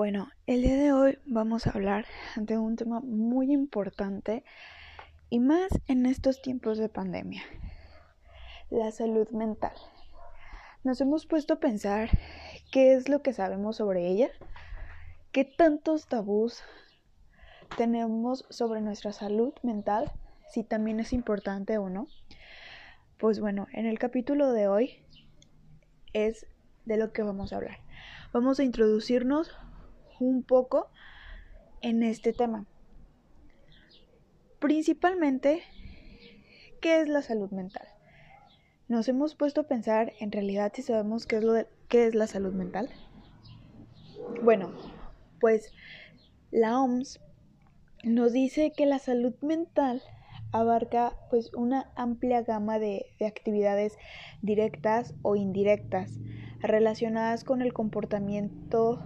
Bueno, el día de hoy vamos a hablar de un tema muy importante y más en estos tiempos de pandemia, la salud mental. Nos hemos puesto a pensar qué es lo que sabemos sobre ella, qué tantos tabús tenemos sobre nuestra salud mental, si también es importante o no. Pues bueno, en el capítulo de hoy es de lo que vamos a hablar. Vamos a introducirnos un poco en este tema. Principalmente, ¿qué es la salud mental? Nos hemos puesto a pensar en realidad si sabemos qué es, lo qué es la salud mental. Bueno, pues la OMS nos dice que la salud mental abarca pues una amplia gama de, actividades directas o indirectas relacionadas con el comportamiento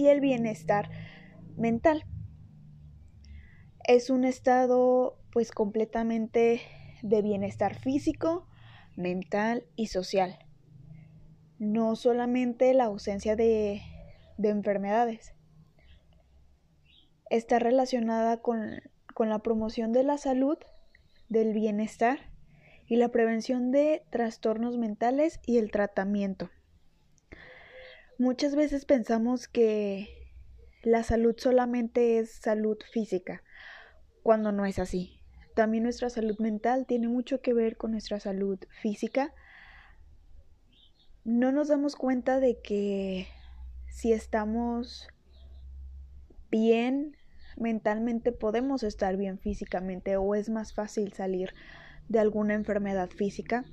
y el bienestar mental. Es un estado pues completamente de bienestar físico, mental y social. No solamente la ausencia de, de enfermedades. Está relacionada con, con la promoción de la salud, del bienestar y la prevención de trastornos mentales y el tratamiento. Muchas veces pensamos que la salud solamente es salud física, cuando no es así. También nuestra salud mental tiene mucho que ver con nuestra salud física. No nos damos cuenta de que si estamos bien mentalmente podemos estar bien físicamente o es más fácil salir de alguna enfermedad física.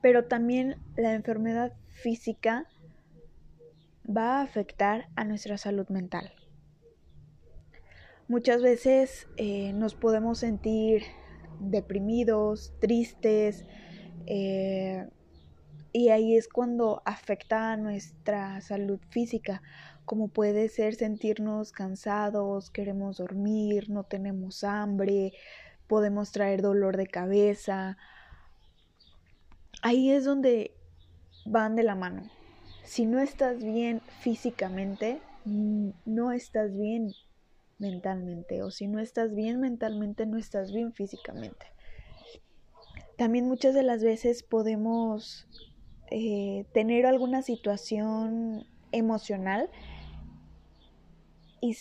Pero también la enfermedad física va a afectar a nuestra salud mental. Muchas veces eh, nos podemos sentir deprimidos, tristes, eh, y ahí es cuando afecta a nuestra salud física, como puede ser sentirnos cansados, queremos dormir, no tenemos hambre, podemos traer dolor de cabeza. Ahí es donde van de la mano si no estás bien físicamente, no estás bien mentalmente. O si no estás bien mentalmente, no estás bien físicamente. También muchas de las veces podemos eh, tener alguna situación emocional y,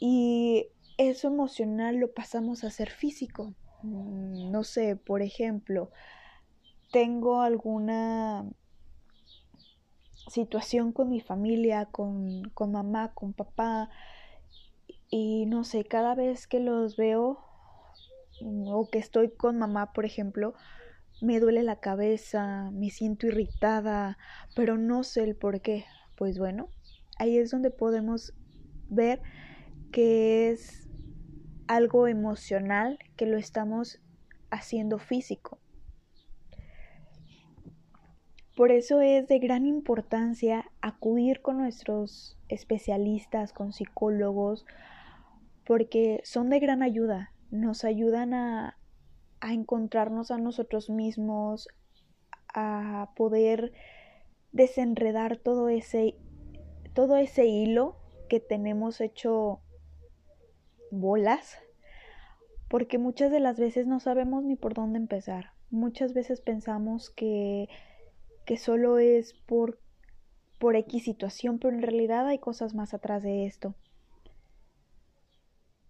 y eso emocional lo pasamos a ser físico. Mm, no sé, por ejemplo, tengo alguna situación con mi familia, con, con mamá, con papá. Y no sé, cada vez que los veo o que estoy con mamá, por ejemplo, me duele la cabeza, me siento irritada, pero no sé el por qué. Pues bueno, ahí es donde podemos ver que es algo emocional que lo estamos haciendo físico. Por eso es de gran importancia acudir con nuestros especialistas, con psicólogos, porque son de gran ayuda, nos ayudan a, a encontrarnos a nosotros mismos, a poder desenredar todo ese, todo ese hilo que tenemos hecho bolas, porque muchas de las veces no sabemos ni por dónde empezar. Muchas veces pensamos que que solo es por, por X situación, pero en realidad hay cosas más atrás de esto.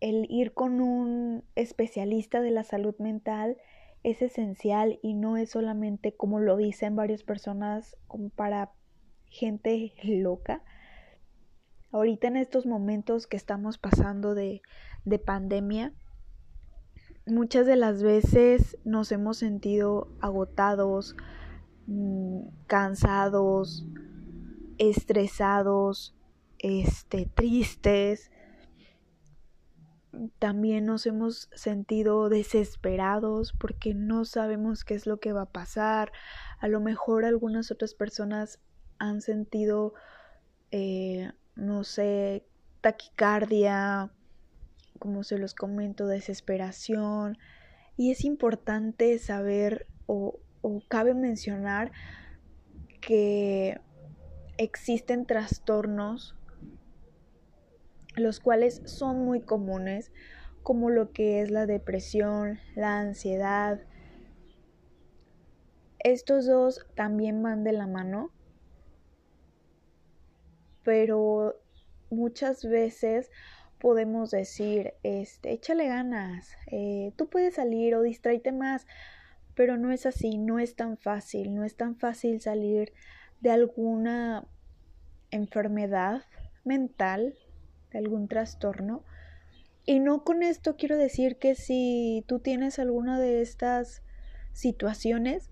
El ir con un especialista de la salud mental es esencial y no es solamente como lo dicen varias personas como para gente loca. Ahorita en estos momentos que estamos pasando de, de pandemia, muchas de las veces nos hemos sentido agotados, Mm, cansados, estresados, este, tristes. También nos hemos sentido desesperados porque no sabemos qué es lo que va a pasar. A lo mejor algunas otras personas han sentido, eh, no sé, taquicardia, como se los comento, desesperación. Y es importante saber o, o cabe mencionar que existen trastornos los cuales son muy comunes, como lo que es la depresión, la ansiedad. Estos dos también van de la mano, pero muchas veces podemos decir, este, échale ganas, eh, tú puedes salir o distráete más, pero no es así, no es tan fácil, no es tan fácil salir de alguna enfermedad mental, de algún trastorno. Y no con esto quiero decir que si tú tienes alguna de estas situaciones,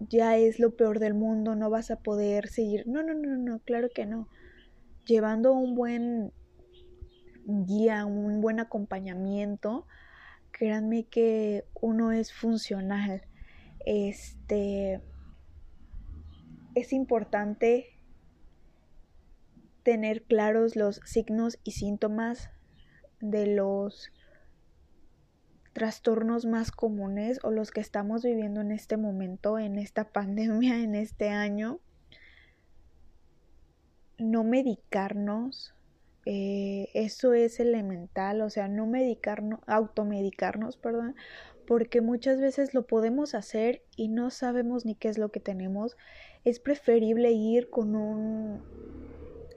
ya es lo peor del mundo, no vas a poder seguir. No, no, no, no, claro que no. Llevando un buen guía, un buen acompañamiento, créanme que uno es funcional. Este es importante tener claros los signos y síntomas de los trastornos más comunes o los que estamos viviendo en este momento, en esta pandemia, en este año. No medicarnos, eh, eso es elemental, o sea, no medicarnos, automedicarnos, perdón, porque muchas veces lo podemos hacer y no sabemos ni qué es lo que tenemos. Es preferible ir con un,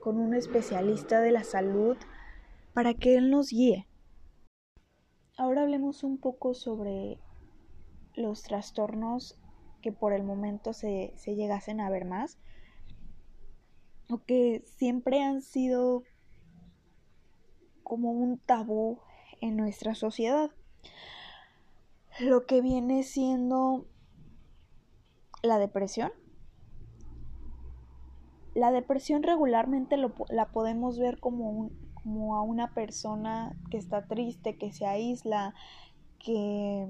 con un especialista de la salud para que él nos guíe. Ahora hablemos un poco sobre los trastornos que por el momento se, se llegasen a ver más o que siempre han sido como un tabú en nuestra sociedad. Lo que viene siendo la depresión. La depresión regularmente la podemos ver como, como a una persona que está triste, que se aísla, que,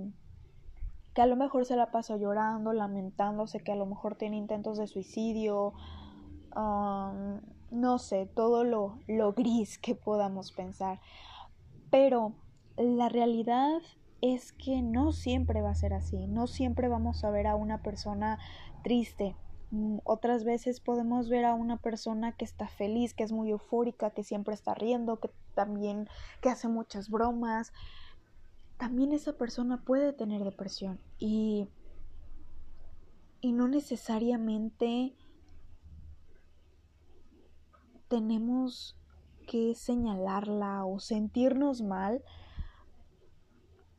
que a lo mejor se la pasa llorando, lamentándose, que a lo mejor tiene intentos de suicidio, um, no sé, todo lo, lo gris que podamos pensar. Pero la realidad es que no siempre va a ser así, no siempre vamos a ver a una persona triste. Mm, otras veces podemos ver a una persona que está feliz, que es muy eufórica, que siempre está riendo, que también que hace muchas bromas. También esa persona puede tener depresión y y no necesariamente tenemos que señalarla o sentirnos mal,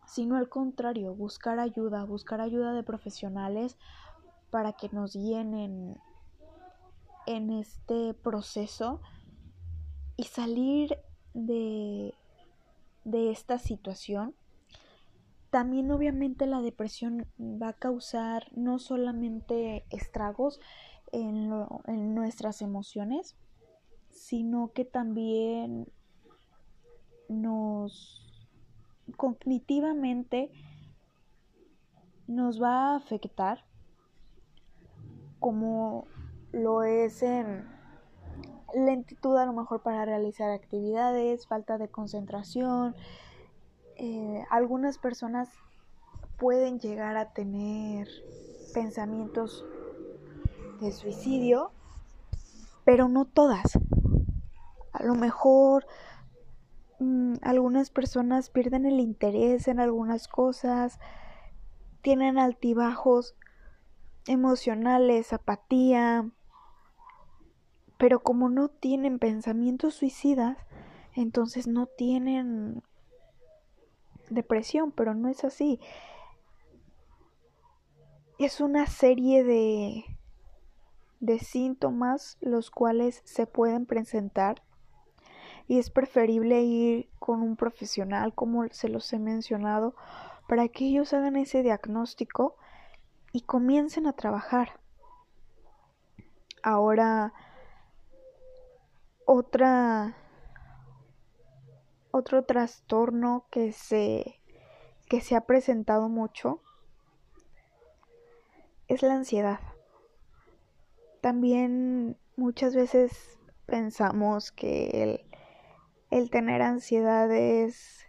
sino al contrario, buscar ayuda, buscar ayuda de profesionales para que nos guíen en, este proceso y salir de, de esta situación. También obviamente la depresión va a causar no solamente estragos en, en nuestras emociones, sino que también nos cognitivamente nos va a afectar como lo es en lentitud a lo mejor para realizar actividades, falta de concentración. Eh, algunas personas pueden llegar a tener pensamientos de suicidio, pero no todas. A lo mejor mm, algunas personas pierden el interés en algunas cosas, tienen altibajos emocionales, apatía, pero como no tienen pensamientos suicidas, entonces no tienen depresión, pero no es así. Es una serie de, de síntomas los cuales se pueden presentar y es preferible ir con un profesional como se los he mencionado para que ellos hagan ese diagnóstico y comiencen a trabajar. Ahora otra otro trastorno que se que se ha presentado mucho es la ansiedad. También muchas veces pensamos que el el tener ansiedad es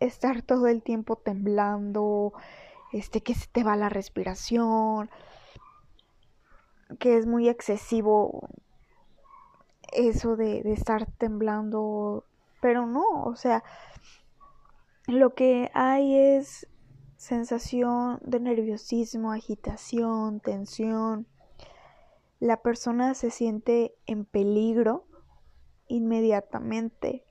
estar todo el tiempo temblando, este que se te va la respiración, que es muy excesivo eso de, de estar temblando, pero no, o sea, lo que hay es sensación de nerviosismo, agitación, tensión. La persona se siente en peligro inmediatamente.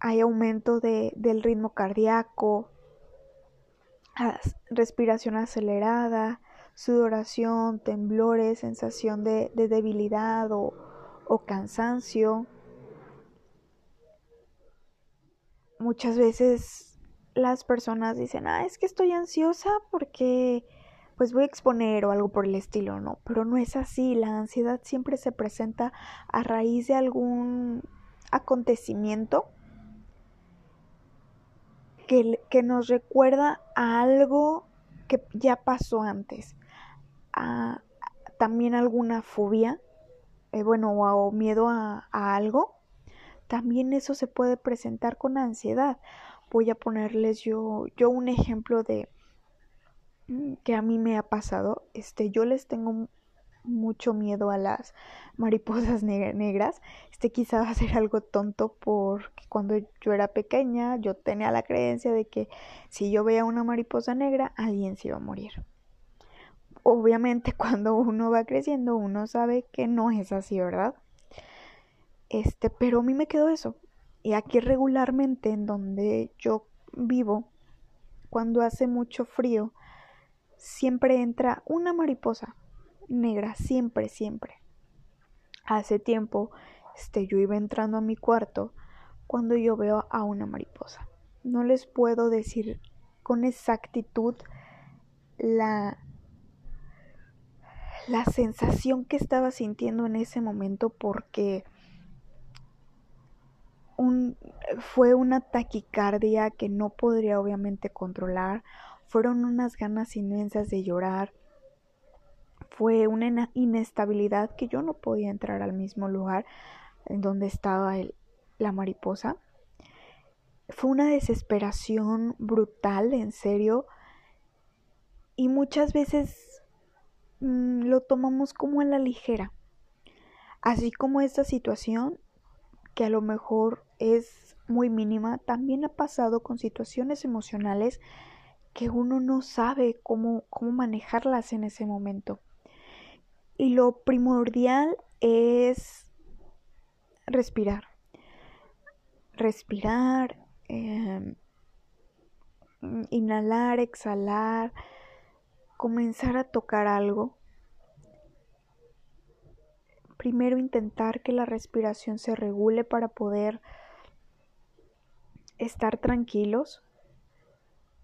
Hay aumento de, del ritmo cardíaco, respiración acelerada, sudoración, temblores, sensación de, debilidad o, o cansancio. Muchas veces las personas dicen, ah, es que estoy ansiosa porque pues voy a exponer o algo por el estilo, no, pero no es así, la ansiedad siempre se presenta a raíz de algún acontecimiento que, nos recuerda a algo que ya pasó antes, a, también alguna fobia, eh, bueno, o, miedo a, a algo, también eso se puede presentar con ansiedad. Voy a ponerles yo, yo un ejemplo de, Mm, que a mí me ha pasado, este, yo les tengo mucho miedo a las mariposas negras. Este quizá va a ser algo tonto porque cuando yo era pequeña yo tenía la creencia de que si yo veía una mariposa negra alguien se iba a morir. Obviamente cuando uno va creciendo uno sabe que no es así, ¿verdad? Este, pero a mí me quedó eso. Y aquí regularmente en donde yo vivo, cuando hace mucho frío, siempre entra una mariposa negra, siempre, siempre. Hace tiempo, este, yo iba entrando a mi cuarto cuando yo veo a una mariposa. No les puedo decir con exactitud la la sensación que estaba sintiendo en ese momento porque un, fue una taquicardia que no podría obviamente controlar, fueron unas ganas inmensas de llorar. Fue una inestabilidad que yo no podía entrar al mismo lugar en donde estaba la mariposa. Fue una desesperación brutal, en serio. Y muchas veces mm, lo tomamos como a la ligera. Así como esta situación, que a lo mejor es muy mínima, también ha pasado con situaciones emocionales que uno no sabe cómo, cómo manejarlas en ese momento. Y lo primordial es respirar. Respirar, em, inhalar, exhalar, comenzar a tocar algo. Primero intentar que la respiración se regule para poder estar tranquilos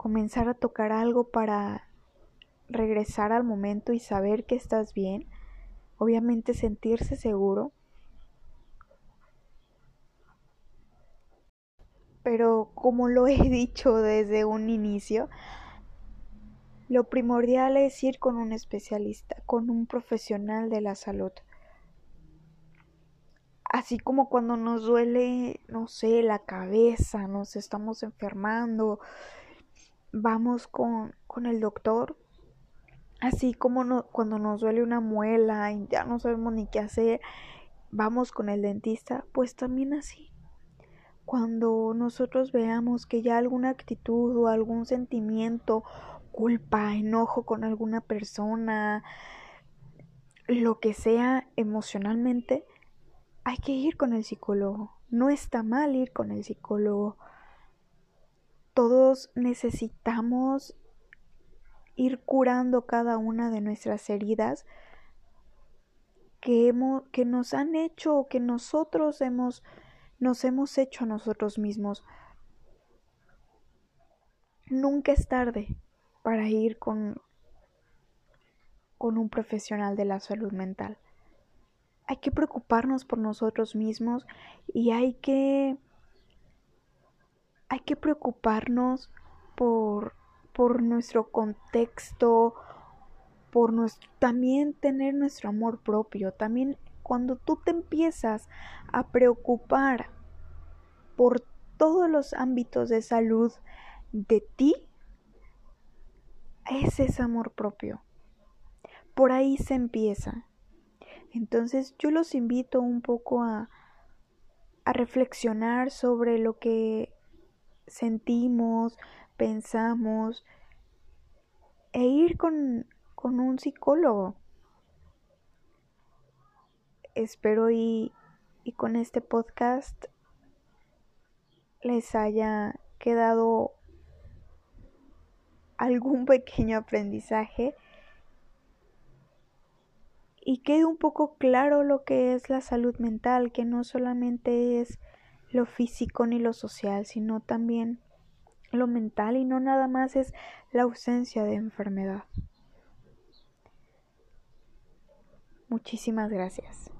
comenzar a tocar algo para regresar al momento y saber que estás bien, obviamente sentirse seguro, pero como lo he dicho desde un inicio, lo primordial es ir con un especialista, con un profesional de la salud. Así como cuando nos duele, no sé, la cabeza, nos estamos enfermando, vamos con, el doctor, así como cuando nos duele una muela y ya no sabemos ni qué hacer, vamos con el dentista, pues también así. Cuando nosotros veamos que ya alguna actitud o algún sentimiento, culpa, enojo con alguna persona, lo que sea emocionalmente, hay que ir con el psicólogo. No está mal ir con el psicólogo todos necesitamos ir curando cada una de nuestras heridas que, hemos, que nos han hecho o que nosotros hemos, nos hemos hecho a nosotros mismos. Nunca es tarde para ir con, con un profesional de la salud mental. Hay que preocuparnos por nosotros mismos y hay que hay que preocuparnos por, por nuestro contexto, por nuestro, también tener nuestro amor propio. También cuando tú te empiezas a preocupar por todos los ámbitos de salud de ti, ese es amor propio. Por ahí se empieza. Entonces yo los invito un poco a, a reflexionar sobre lo que sentimos, pensamos, e ir con, con un psicólogo. Espero y, y con este podcast les haya quedado algún pequeño aprendizaje y quede un poco claro lo que es la salud mental, que no solamente es lo físico ni lo social, sino también lo mental y no nada más es la ausencia de enfermedad. Muchísimas gracias.